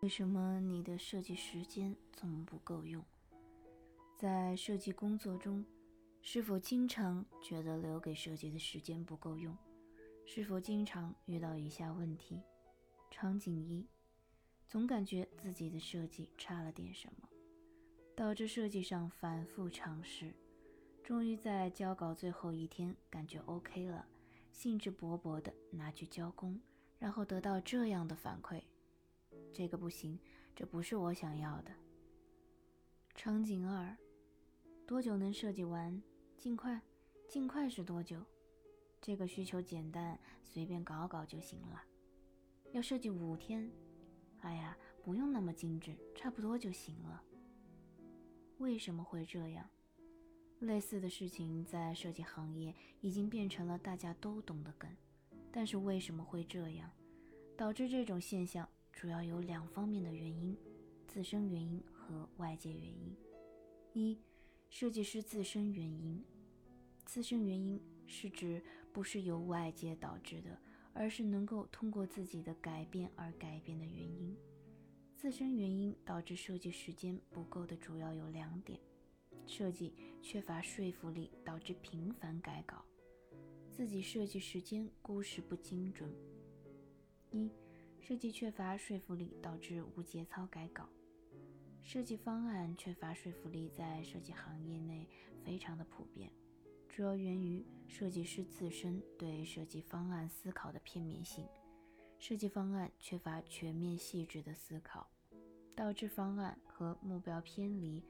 为什么你的设计时间总不够用？在设计工作中，是否经常觉得留给设计的时间不够用？是否经常遇到以下问题？场景一，总感觉自己的设计差了点什么，导致设计上反复尝试，终于在交稿最后一天感觉 OK 了，兴致勃勃地拿去交工，然后得到这样的反馈：这个不行，这不是我想要的。场景二，多久能设计完？尽快，尽快是多久？这个需求简单，随便搞搞就行了。要设计五天，哎呀，不用那么精致，差不多就行了。为什么会这样？类似的事情在设计行业已经变成了大家都懂的梗。但是为什么会这样？导致这种现象主要有两方面的原因：自身原因和外界原因。一，设计师自身原因。自身原因是指不是由外界导致的，而是能够通过自己的改变而改变的原因。自身原因导致设计时间不够的主要有两点：设计缺乏说服力导致频繁改稿；自己设计时间估时不精准。一、设计缺乏说服力导致无节操改稿。设计方案缺乏说服力在设计行业内非常的普遍。主要源于设计师自身对设计方案思考的片面性，设计方案缺乏全面细致的思考，导致方案和目标偏离，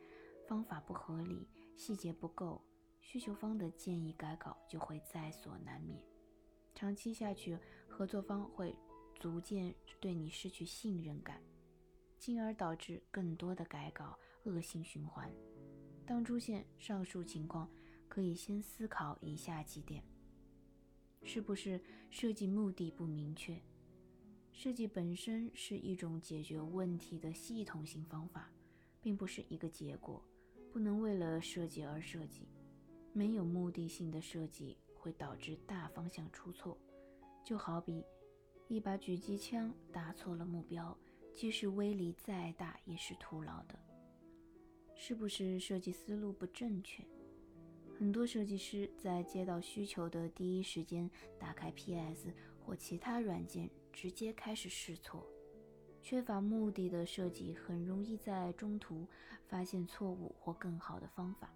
方法不合理，细节不够，需求方的建议改稿就会在所难免。长期下去，合作方会逐渐对你失去信任感，进而导致更多的改稿，恶性循环。当出现上述情况，可以先思考以下几点：是不是设计目的不明确？设计本身是一种解决问题的系统性方法，并不是一个结果，不能为了设计而设计。没有目的性的设计会导致大方向出错，就好比一把狙击枪打错了目标，即使威力再大也是徒劳的。是不是设计思路不正确？很多设计师在接到需求的第一时间，打开 PS 或其他软件，直接开始试错。缺乏目的的设计很容易在中途发现错误或更好的方法，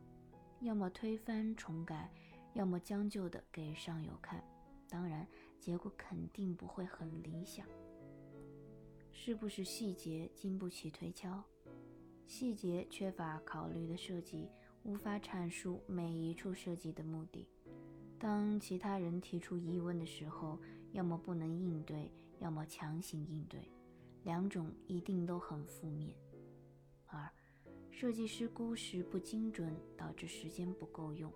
要么推翻重改，要么将就的给上游看。当然，结果肯定不会很理想。是不是细节经不起推敲？细节缺乏考虑的设计。无法阐述每一处设计的目的。当其他人提出疑问的时候，要么不能应对，要么强行应对，两种一定都很负面。二、设计师估时不精准，导致时间不够用。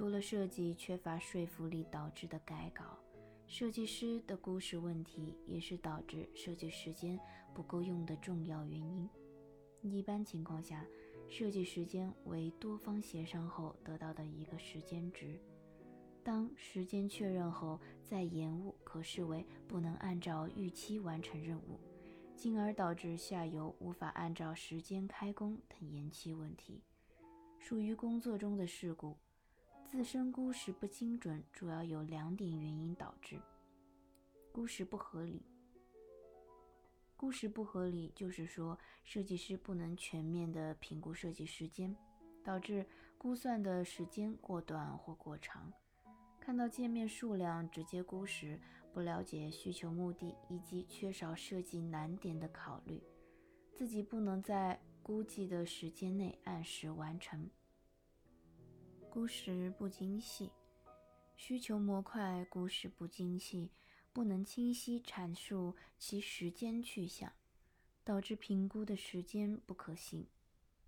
除了设计缺乏说服力导致的改稿，设计师的故事问题也是导致设计时间不够用的重要原因。一般情况下，设计时间为多方协商后得到的一个时间值。当时间确认后再延误，可视为不能按照预期完成任务，进而导致下游无法按照时间开工等延期问题，属于工作中的事故。自身估时不精准，主要有两点原因导致：估时不合理。估时不合理，就是说设计师不能全面的评估设计时间，导致估算的时间过短或过长。看到界面数量直接估时，不了解需求目的以及缺少设计难点的考虑，自己不能在估计的时间内按时完成。估时不精细，需求模块估时不精细。不能清晰阐述其时间去向，导致评估的时间不可行。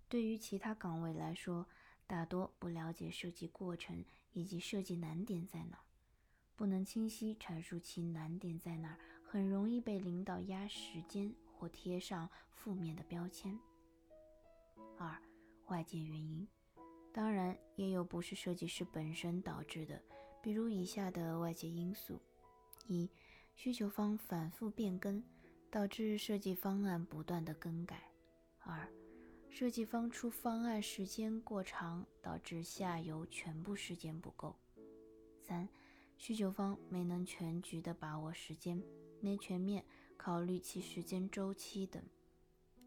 对于其他岗位来说，大多不了解设计过程以及设计难点在哪，不能清晰阐述其难点在哪，很容易被领导压时间或贴上负面的标签。二、外界原因，当然也有不是设计师本身导致的，比如以下的外界因素。一、需求方反复变更，导致设计方案不断的更改；二、设计方出方案时间过长，导致下游全部时间不够；三、需求方没能全局的把握时间，没全面考虑其时间周期等。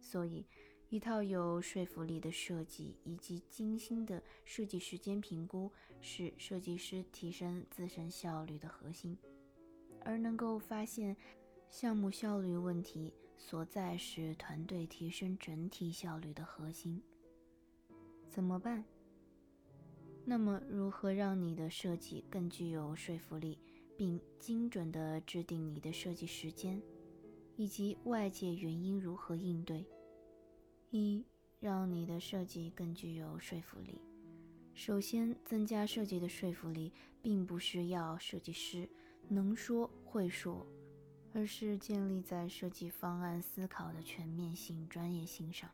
所以。一套有说服力的设计以及精心的设计时间评估，是设计师提升自身效率的核心。而能够发现项目效率问题所在，是团队提升整体效率的核心。怎么办？那么，如何让你的设计更具有说服力，并精准地制定你的设计时间，以及外界原因如何应对？一，让你的设计更具有说服力。首先，增加设计的说服力，并不是要设计师能说会说，而是建立在设计方案思考的全面性、专业性上，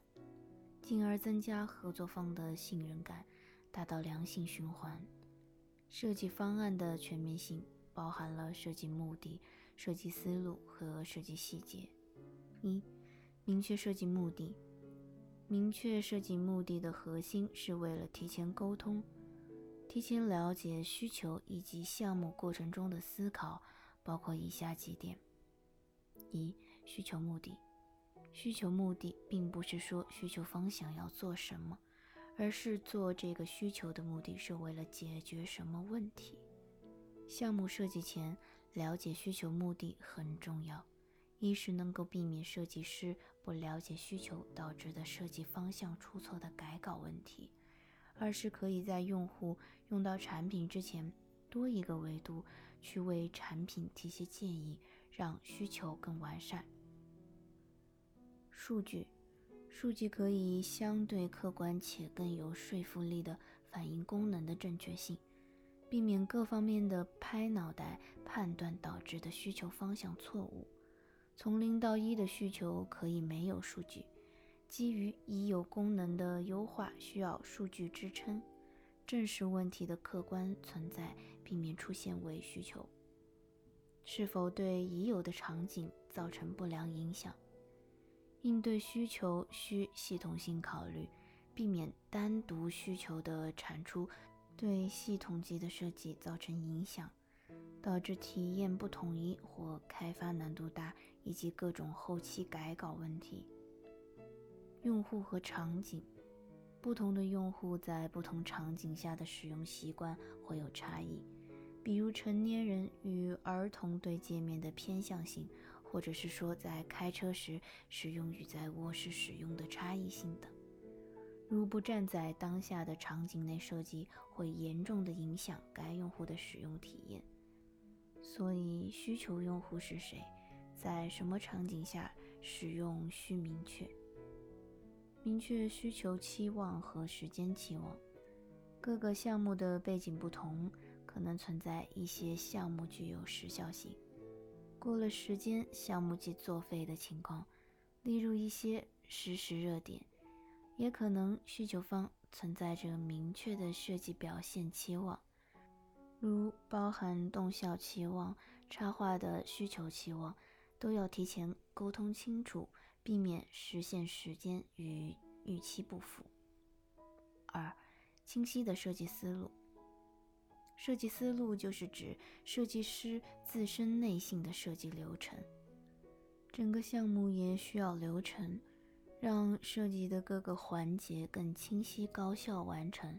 进而增加合作方的信任感，达到良性循环。设计方案的全面性包含了设计目的、设计思路和设计细节。一，明确设计目的。明确设计目的的核心是为了提前沟通，提前了解需求以及项目过程中的思考，包括以下几点：一、需求目的。需求目的并不是说需求方想要做什么，而是做这个需求的目的是为了解决什么问题。项目设计前了解需求目的很重要。一是能够避免设计师不了解需求导致的设计方向出错的改稿问题；二是可以在用户用到产品之前，多一个维度去为产品提些建议，让需求更完善。数据，数据可以相对客观且更有说服力的反映功能的正确性，避免各方面的拍脑袋判断导致的需求方向错误。从零到一的需求可以没有数据，基于已有功能的优化需要数据支撑，正视问题的客观存在，避免出现伪需求。是否对已有的场景造成不良影响？应对需求需系统性考虑，避免单独需求的产出对系统级的设计造成影响。导致体验不统一或开发难度大，以及各种后期改稿问题。用户和场景，不同的用户在不同场景下的使用习惯会有差异，比如成年人与儿童对界面的偏向性，或者是说在开车时使用与在卧室使用的差异性等。如不站在当下的场景内设计，会严重的影响该用户的使用体验。所以，需求用户是谁，在什么场景下使用需明确。明确需求期望和时间期望。各个项目的背景不同，可能存在一些项目具有时效性，过了时间项目即作废的情况。例如一些实时热点，也可能需求方存在着明确的设计表现期望。如包含动效期望、插画的需求期望，都要提前沟通清楚，避免实现时间与预期不符。二、清晰的设计思路。设计思路就是指设计师自身内心的设计流程。整个项目也需要流程，让设计的各个环节更清晰、高效完成。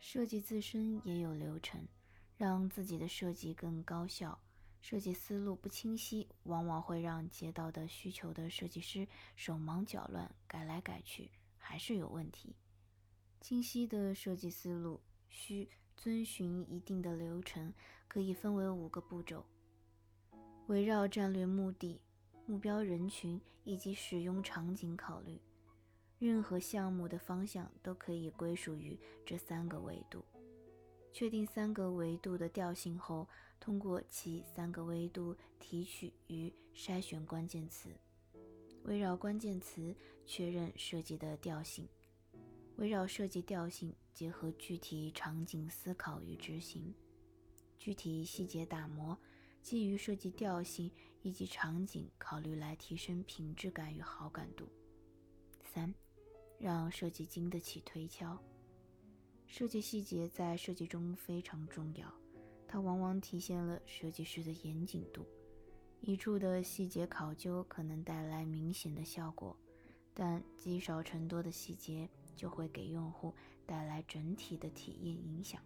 设计自身也有流程，让自己的设计更高效。设计思路不清晰，往往会让接到的需求的设计师手忙脚乱，改来改去还是有问题。清晰的设计思路需遵循一定的流程，可以分为五个步骤，围绕战略目的、目标人群以及使用场景考虑。任何项目的方向都可以归属于这三个维度。确定三个维度的调性后，通过其三个维度提取与筛选关键词，围绕关键词确认设计的调性，围绕设计调性结合具体场景思考与执行，具体细节打磨，基于设计调性以及场景考虑来提升品质感与好感度。三，让设计经得起推敲。设计细节在设计中非常重要，它往往体现了设计师的严谨度。一处的细节考究可能带来明显的效果，但积少成多的细节就会给用户带来整体的体验影响。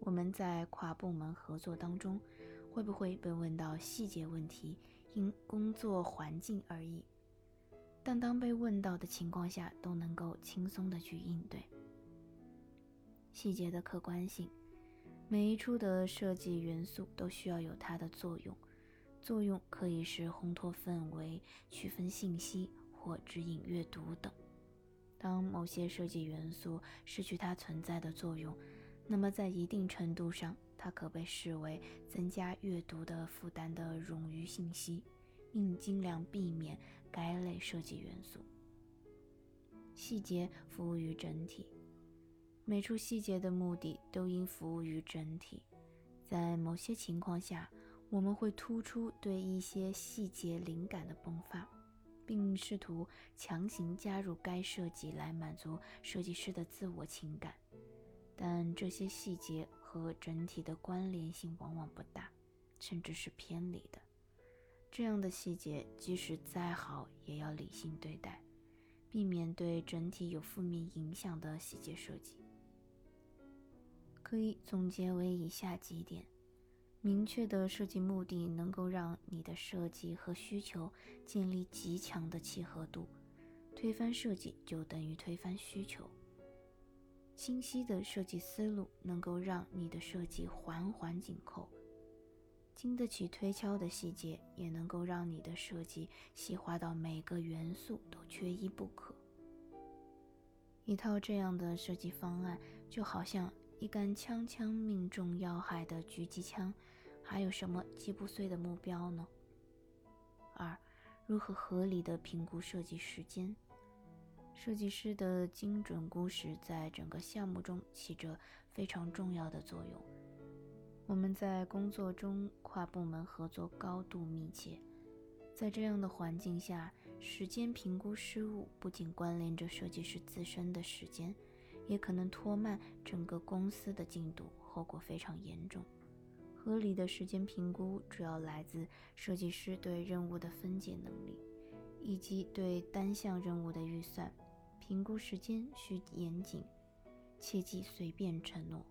我们在跨部门合作当中，会不会被问到细节问题？因工作环境而异，但当被问到的情况下，都能够轻松的去应对。细节的客观性，每一处的设计元素都需要有它的作用。作用可以是烘托氛围、区分信息或指引阅读等。当某些设计元素失去它存在的作用，那么在一定程度上，它可被视为增加阅读的负担的冗余信息，应尽量避免该类设计元素。细节服务于整体，每处细节的目的都应服务于整体。在某些情况下，我们会突出对一些细节灵感的迸发，并试图强行加入该设计来满足设计师的自我情感，但这些细节和整体的关联性往往不大，甚至是偏离的。这样的细节即使再好，也要理性对待，避免对整体有负面影响的细节设计。可以总结为以下几点。明确的设计目的能够让你的设计和需求建立极强的契合度，推翻设计就等于推翻需求。清晰的设计思路能够让你的设计环环紧扣，经得起推敲的细节也能够让你的设计细化到每个元素都缺一不可。一套这样的设计方案就好像。一杆枪枪命中要害的狙击枪，还有什么击不碎的目标呢？二，如何合理的评估设计时间？设计师的精准估时在整个项目中起着非常重要的作用。我们在工作中跨部门合作高度密切，在这样的环境下，时间评估失误不仅关联着设计师自身的时间。也可能拖慢整个公司的进度，后果非常严重。合理的时间评估主要来自设计师对任务的分解能力，以及对单项任务的预算。评估时间需严谨，切忌随便承诺。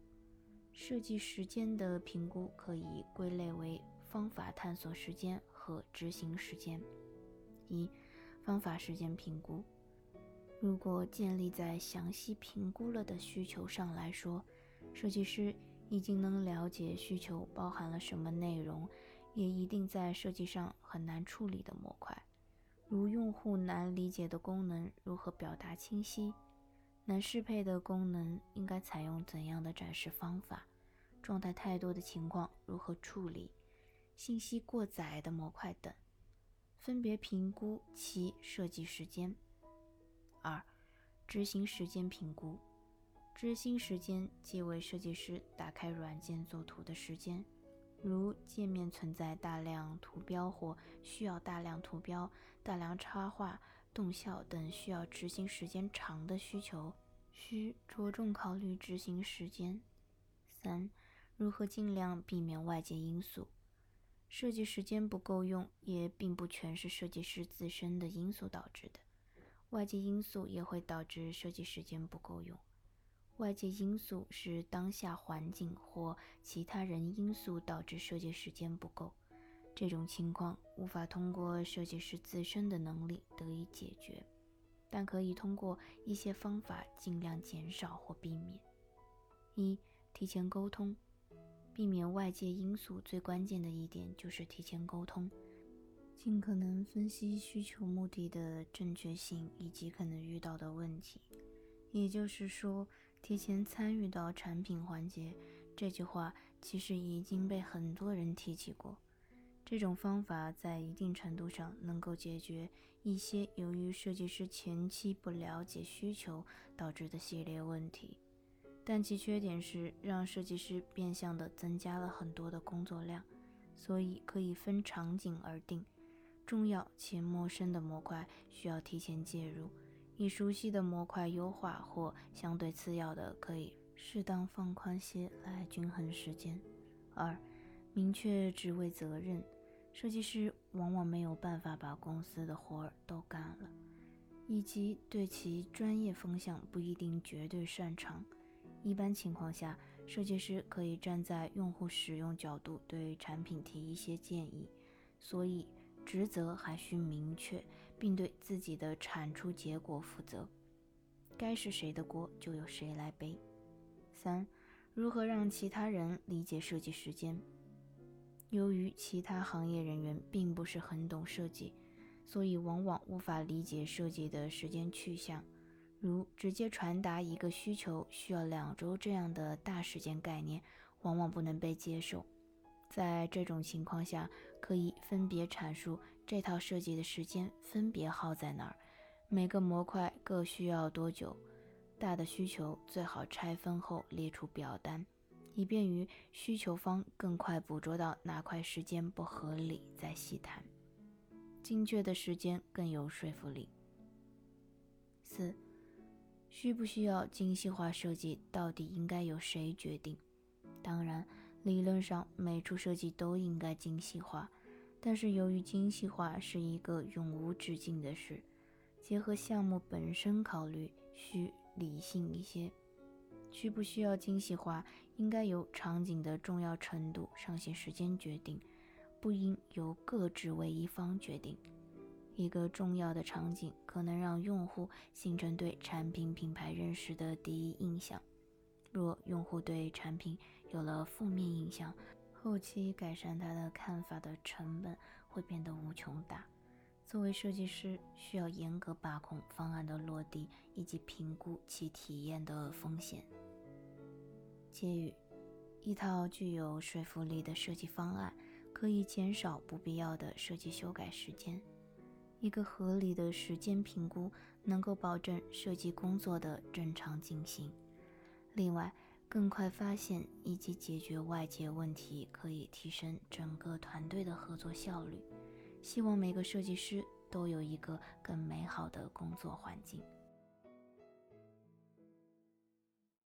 设计时间的评估可以归类为方法探索时间和执行时间。一、方法时间评估。如果建立在详细评估了的需求上来说，设计师已经能了解需求包含了什么内容，也一定在设计上很难处理的模块，如用户难理解的功能如何表达清晰，难适配的功能应该采用怎样的展示方法，状态太多的情况如何处理，信息过载的模块等，分别评估其设计时间。二、执行时间评估。执行时间即为设计师打开软件作图的时间，如界面存在大量图标或需要大量图标、大量插画、动效等需要执行时间长的需求，需着重考虑执行时间。三、如何尽量避免外界因素？设计时间不够用，也并不全是设计师自身的因素导致的。外界因素也会导致设计时间不够用。外界因素是当下环境或其他人因素导致设计时间不够，这种情况无法通过设计师自身的能力得以解决，但可以通过一些方法尽量减少或避免。一、提前沟通，避免外界因素最关键的一点就是提前沟通。尽可能分析需求目的的正确性以及可能遇到的问题，也就是说，提前参与到产品环节。这句话其实已经被很多人提起过。这种方法在一定程度上能够解决一些由于设计师前期不了解需求导致的系列问题，但其缺点是让设计师变相的增加了很多的工作量。所以可以分场景而定。重要且陌生的模块需要提前介入，以熟悉的模块优化或相对次要的可以适当放宽些来均衡时间。二、明确职位责任。设计师往往没有办法把公司的活儿都干了，以及对其专业风向不一定绝对擅长。一般情况下，设计师可以站在用户使用角度对产品提一些建议，所以职责还需明确，并对自己的产出结果负责。该是谁的锅，就由谁来背。三、如何让其他人理解设计时间？由于其他行业人员并不是很懂设计，所以往往无法理解设计的时间去向。如直接传达一个需求需要两周这样的大时间概念，往往不能被接受。在这种情况下，可以分别阐述这套设计的时间分别耗在哪儿，每个模块各需要多久。大的需求最好拆分后列出表单。以便于需求方更快捕捉到哪块时间不合理，再细谈。精确的时间更有说服力。四，需不需要精细化设计，到底应该由谁决定？当然，理论上每处设计都应该精细化，但是由于精细化是一个永无止境的事，结合项目本身考虑，需理性一些。需不需要精细化，应该由场景的重要程度、上线时间决定，不应由各职位一方决定。一个重要的场景可能让用户形成对产品品牌认识的第一印象。若用户对产品有了负面印象，后期改善他的看法的成本会变得无穷大。作为设计师，需要严格把控方案的落地以及评估其体验的风险。结语：一套具有说服力的设计方案可以减少不必要的设计修改时间。一个合理的时间评估能够保证设计工作的正常进行。另外，更快发现以及解决外界问题可以提升整个团队的合作效率。希望每个设计师都有一个更美好的工作环境。